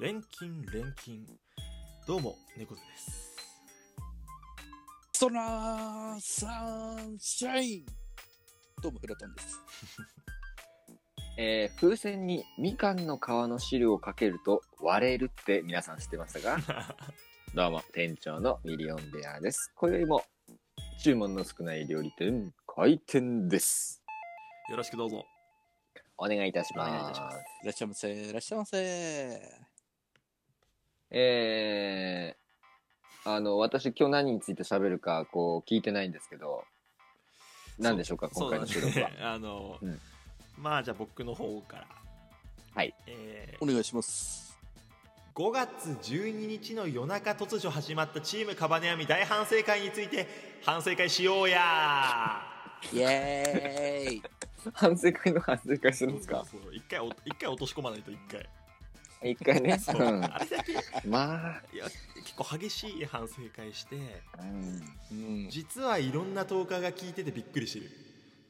錬金錬金どうも猫背ですソラーサンシャインどうもフラタンです。えー風船にみかんの皮の汁をかけると割れるって皆さん知ってましたか？どうも、店長のミリオンベアです。今宵も注文の少ない料理店、開店です。よろしくどうぞお願いいたしお願いいたしま。ますすいらっしゃいませ、いらっしゃいませ。えー、あの、私今日何について喋るか、こう、聞いてないんですけど、何でしょうか、今回の収録は？ね。あの、うん。まあじゃあ僕の方から。はい。えお願いします。ー5月12日の夜中突如始まったチームカバネアミ大反省会について反省会しようや。イエーイ。反省会の反省会するんですか？そうそう。一回お一回落とし込まないと一回一回ね。そううん。あれだけ まあ、いや結構激しい反省会してうん。うん。実はいろんな10日が聞いててびっくりしてる、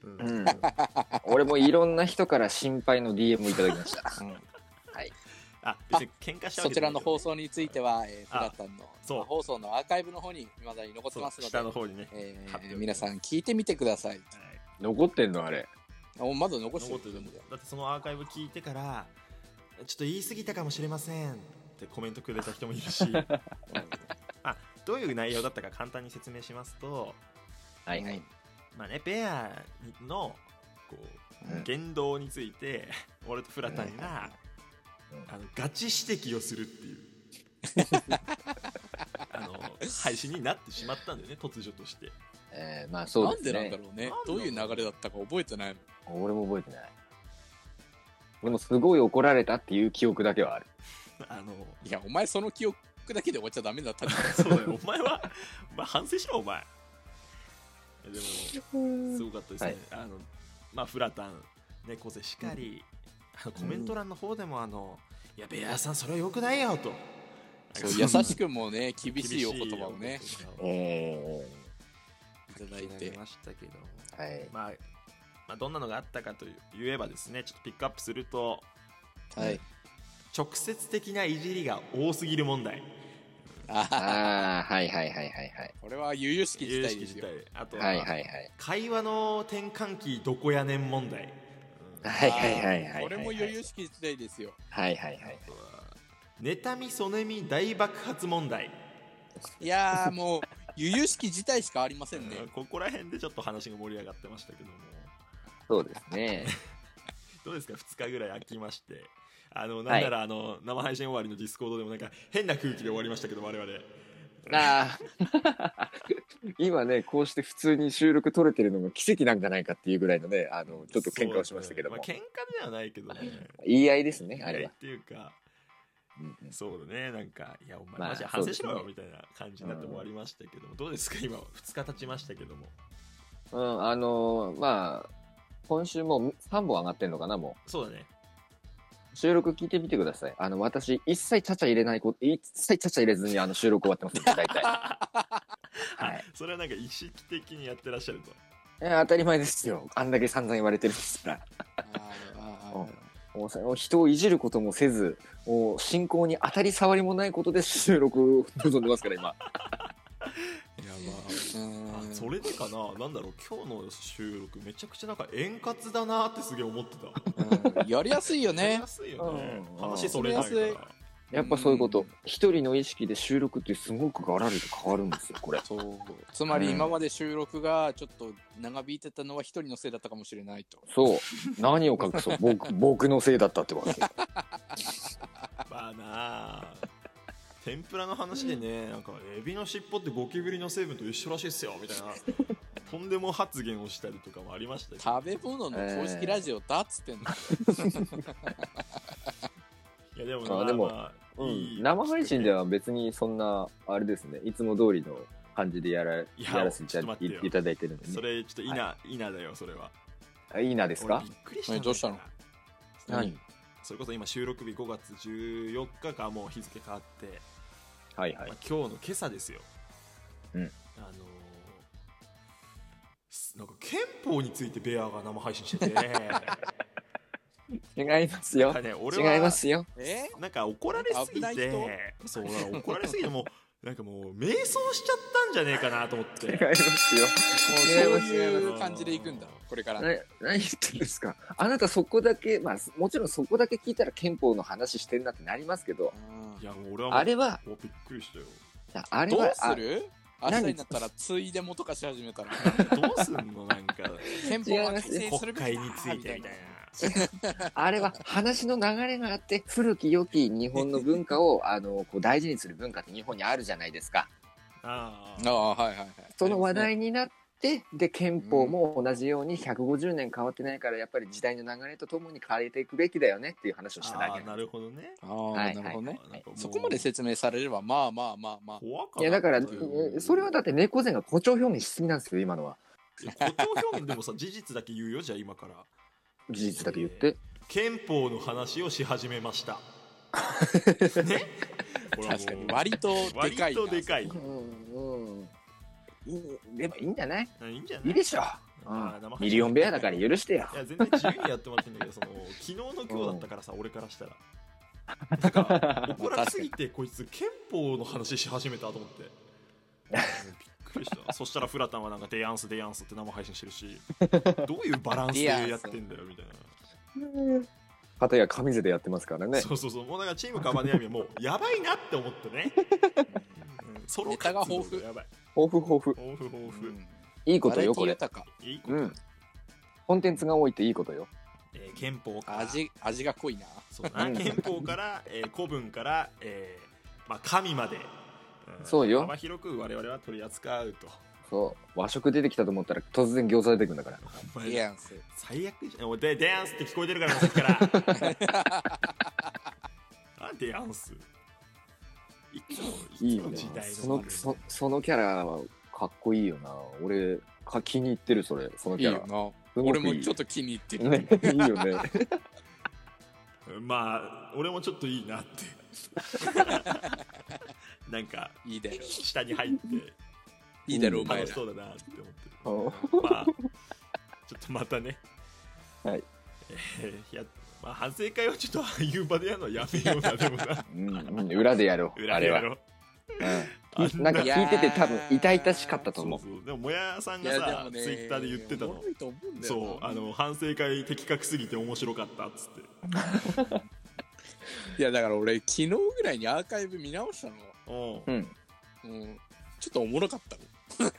うんうん、俺もいろんな人から心配の DM をいただきました。はい。あ別に喧嘩したわそちらのけじゃないけど放送については、えー、フあラタンのそう放送のアーカイブの方に未だに残ってますそう下のので、方にね、え貼っておくー皆さん聞いてみてください。はい残ってんのあれ。おまだ残して残ってだってそのアーカイブ聞いてからちょっと言い過ぎたかもしれませんってコメントくれた人もいるし あどういう内容だったか簡単に説明しますとはいはい。まあねベアのこう、うん言動について俺とフラタンが、うんあのガチ指摘をするっていう あの配信になってしまったんだよね突如としてえー、まあそうですね。なんでなんだろうね。どういう流れだったか覚えてないもん。俺も覚えてない。でもすごい怒られたっていう記憶だけはある。あのいや、お前その記憶だけで終わっちゃダメだった。ん そうだよ。お前は、お前反省しろお前。いやでもすごかったですね、はい。あのまあフラタン猫背しかり、あのコメント欄の方でもあの、いやベアさんそれはよくないよと。そう優しくもね、厳しいお言葉をね、いただいて。ましたけどー、はい。まあまあ、どんなのがあったかと言えばですねちょっとピックアップするとはい。直接的ないじりが多すぎる問題ああ、はいはいはいはいはい。これは悠々しき事態ですよ。体あとは、はいはいはい。会話の転換期どこやねん問題はいはいはいはい。これも由々しき事態ですよ。はいはいはい。あとは妬みそねみ大爆発問題、いやーもう、由々しき事態しかありませんね。ここら辺でちょっと話が盛り上がってましたけどもそうですね。どうですか？2日ぐらい空きまして。あのなんならあの、生配信終わりの Discord でもなんか変な空気で終わりましたけど我々。ああ。今ね、こうして普通に収録取れてるのが奇跡なんじゃないかっていうぐらいのね、あの、ちょっと喧嘩をしましたけども。ね。まあ、喧嘩ではないけどね。言い合いですね、あれは。っ。ていうかうんうんそうだね。なんかいやお前まあマジで反省しろよ、そうみたいな感じになって終わりましたけども、どうですか？今2日経ちましたけども。うん、あのーまあ、今週もう3本上がってんのかな、もそうだねう。収録聞いてみてください。あの、私、一切ちゃちゃ入れないこと、一切ちゃちゃ入れずに、あの、収録終わってます 大体。はい。それはなんか意識的にやってらっしゃるとえ当たり前ですよ。あんだけ散々言われてるんですから。あーあーあーもうそれを人をいじることもせず、もう進行に当たり障りもないことで収録を望んでますから、今。いやうまあーんそれでかな？なんだろう？今日の収録めちゃくちゃなんか円滑だなってすげえ思ってたうんやりやすいよねやりや。すいよねうん話それないかやりやらやっぱそういうことうん。一人の意識で収録ってすごくガラリと変わるんですよ、これ。そう。つまり今まで収録がちょっと長引いてたのは一人のせいだったかもしれないと。そう。何を隠そう？僕、僕のせいだったってわけ。まあなあ天ぷらの話でねなんかエビの尻尾ってゴキブリの成分と一緒らしいっすよみたいな とんでも発言をしたりとかもありましたけど。食べ物の公式ラジオだっつってんの。いやでもまああでもまあうん。いい生配信では別にそんな、あれですね、いつも通りの感じでやらややらせていただいてるんでそね。れちょっといな、い、いなだよそれは。あいいなですか？俺びっくりしたどうしたの？何それこそ今収録日5月14日かもう日付変わって、はいはい。まあ、。今日の今朝ですよ、うん。あのーすなんか憲法についてベアが生配信してて。違いますよ。ね俺は違いますよ。え？なんか怒られすぎて。そう怒られすぎてもうなんかもう迷走しちゃったんじゃねえかなと思って。違いますよ。もうそう違いう感じでいくんだこれから。な何言ってるんですか？あなたそこだけ、まあ、もちろんそこだけ聞いたら憲法の話してんなってなりますけど、うんいやもう俺はもうあれは、おびっくりしたよ。どうあれは、する？明何日になったらついでもとかし始めたら。どうすんの？なんか。憲法は改正す国るべきだ会についてみたいなあれは話の流れがあって、古き良き日本の文化を、あの、こう大事にする文化って日本にあるじゃないですか。あああはいはいはい。その話題になって、で、憲法も同じように150年変わってないから、やっぱり時代の流れとともに変えていくべきだよねっていう話をしただけなるほどね。ああ、はいなるほどね、そこまで説明されればまあまあまあまあ。怖かいや、だから、それはだって猫背が誇張表現しすぎなんですよ、今のは。誇張表現でもさ事実だけ言うよじゃあ今から。事実だけ言って。憲法の話をし始めました。ね。確かに。割とでかいな。割とでかい。うんうん。いいでもいいんじゃない？いいんじゃない？いいでしょ。あー生配信ミリオンベアだから許してよ。い。や全然自由にやってもらってんだけどその 昨日の今日だったからさ俺からしたら。なんか怒られすぎてこいつ憲法の話し始めたと思って。びっくりした。そしたらフラタンはなんかデヤンスデヤンスって生配信してるしどういうバランスでやってんだよみたいな。かたや上手でやってますからね。そうそうそう。もうだからチームカバネヤミはもうやばいなって思ってね、うん、ソロネタが豊富やばい豊富豊富。豊富豊富、うん。いいことよ、これ。いいこと、うん。コンテンツが多いっていいことよ。えー憲法から。味味が濃いな。そうだな。憲法から、えー古文から、えーまあ、神まで、ん。そうよ。幅広く我々は取り扱うと。そう。和食出てきたと思ったら突然餃子出てくるんだから。お前いやんす最悪じゃん。おいデデアンスって聞こえてるからなさっきから。あデアンスいつもいよね。時代。そのの、そそのキャラはかっこいいよな。俺、か気に入ってる、それ。そのキャラ。いいよな。俺もちょっと気に入ってる、ね、いいよね。まあ俺もちょっといいなって。なんかいいだろ下に入って。いいだろお前ら。楽しそうだなって思ってる。まあちょっとまたね。はい。えーいやまあ反省会はちょっとああいう場でやるのはやめようなでもなうんうん、裏でやろう。あれは。裏でやろううん。なんか聞いてて多分痛々しかったと思う。そうそうでももやさんいがさやでもねツイッターで言ってたのおもろいと思うんだよなそうあの反省会的確すぎて面白かったっつって いやだから俺昨日ぐらいにアーカイブ見直したのうんうん。うんちょっとおもろかった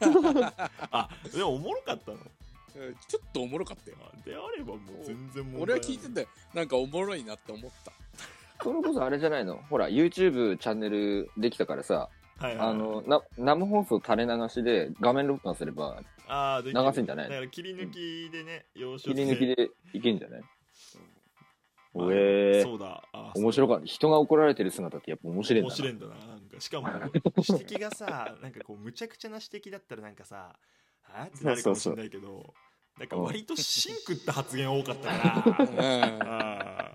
の あでもおもろかったのうんちょっとおもろかったよ。あであればもう全然問題俺は聞いててなんかおもろいなって思った。それこそあれじゃないの？ほら、YouTube チャンネルできたからさ、はいはい。あの、な生放送垂れ流しで画面録画すれば、あーで流すんじゃない？だから切り抜きでね要所切り抜きでいけんじゃない？まあおえー。そうだ。あ面白かった。人が怒られてる姿ってやっぱ面白いん。面白いんだななんか。しかも指摘がさなんかこうむちゃくちゃな指摘だったらなんかさあってなるかもしれないけどなんか割と芯食った発言多かったからうん。あ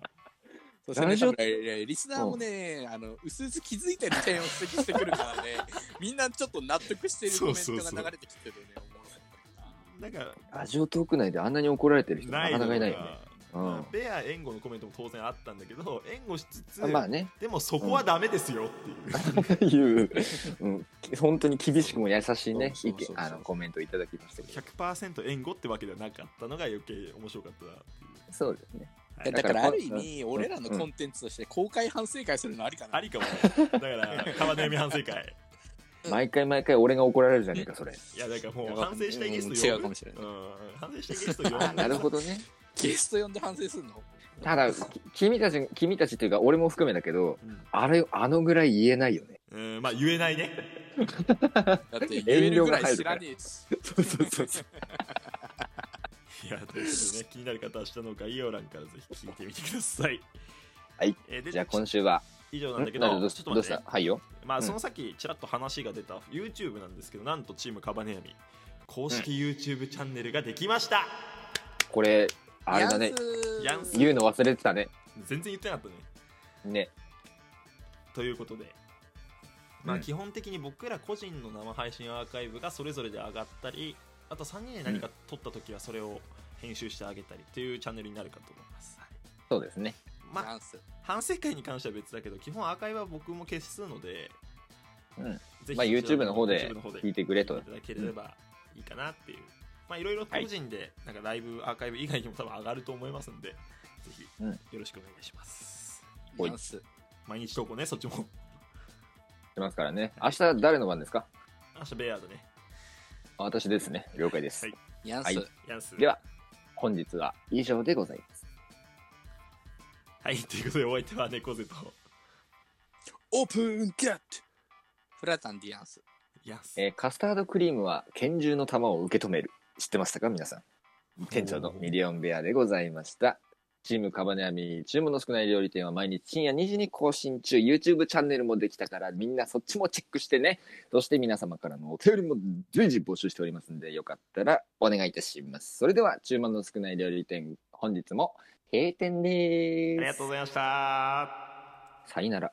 そしてねリスナーもね、あの、うすうす気づいてる点を指摘してくるからね、みんなちょっと納得してるコメントが流れてきてるね、おもろいーなんかラジオトーク内であんなに怒られてる人なかなかいないのよね。がうん。ベア援護のコメントも当然あったんだけど援護しつつ、まあね、でもそこはダメですよっていう、いう、うん、本当に厳しくも優しいね、コメントいただきましたけど。100%援護ってわけではなかったのが余計面白かったなっそう。ですね。はい。だからある意うん。味、俺らのコンテンツとして公開反省会するのありかな。ありかもねだから川悩み反省会。毎回毎回俺が怒られるじゃねえか、それ。いやだからもいうや反省したいゲストうん。呼ぶ違うかもしれない。うん、反省したいゲスト呼ぶ。あなるほどね。ゲスト呼んで反省するの？ただ、き君たち、君たちっていうか、俺も含めだけど、うん。あれ、あのぐらい言えないよね。うんまあ言えないね。だって 言えるぐらい知らねえし。そうそうそうそう。いやということでね。気になる方は下の概要欄からぜひ聞いてみてください。はい、えーでじゃあ今週は、以上なんだけどどうしどうしちょっと待って、ね、た？はいよ。まあうん。そのさっきちらっと話が出た YouTube なんですけどなんとチームカバネヤミ公式 YouTube チャンネルができました、これ、あれだね。ヤンス言うの忘れてたね。全然言ってなかったねね。ということでまあうん基本的に僕ら個人の生配信アーカイブがそれぞれで上がったりあと3人で何か撮った時はそれを編集してあげたりというチャンネルになるかと思います、はいそうですね。まあ。反省会に関しては別だけど基本アーカイブは僕も消すので、うんぜひまあ YouTube の方で YouTube の方で聞いてくれといただければいいかなっていう、まあいろいろ個人でなんかライブアーカイブ以外にも多分上がると思いますんでぜひうんよろしくお願いします、ほいニャンス。毎日投稿ねそっちもしますからね。明日誰の番ですか？明日ベアードねあ私ですね。了解です。はいニャンス。はいヤンスでは、本日は以上でございます。はいということでお相手は猫背とオープンゲットフラタンディアンス。ヤンスえーカスタードクリームは拳銃の弾を受け止める。知ってましたか？皆さん。店長のミリオンベアでございました。チームカバネアミ、注文の少ない料理店は毎日深夜2時に更新中。YouTube チャンネルもできたから、みんなそっちもチェックしてね。そして皆様からのお便りも随時募集しておりますんで、よかったらお願いいたします。それでは、注文の少ない料理店、本日も閉店です。ありがとうございましたさよなら。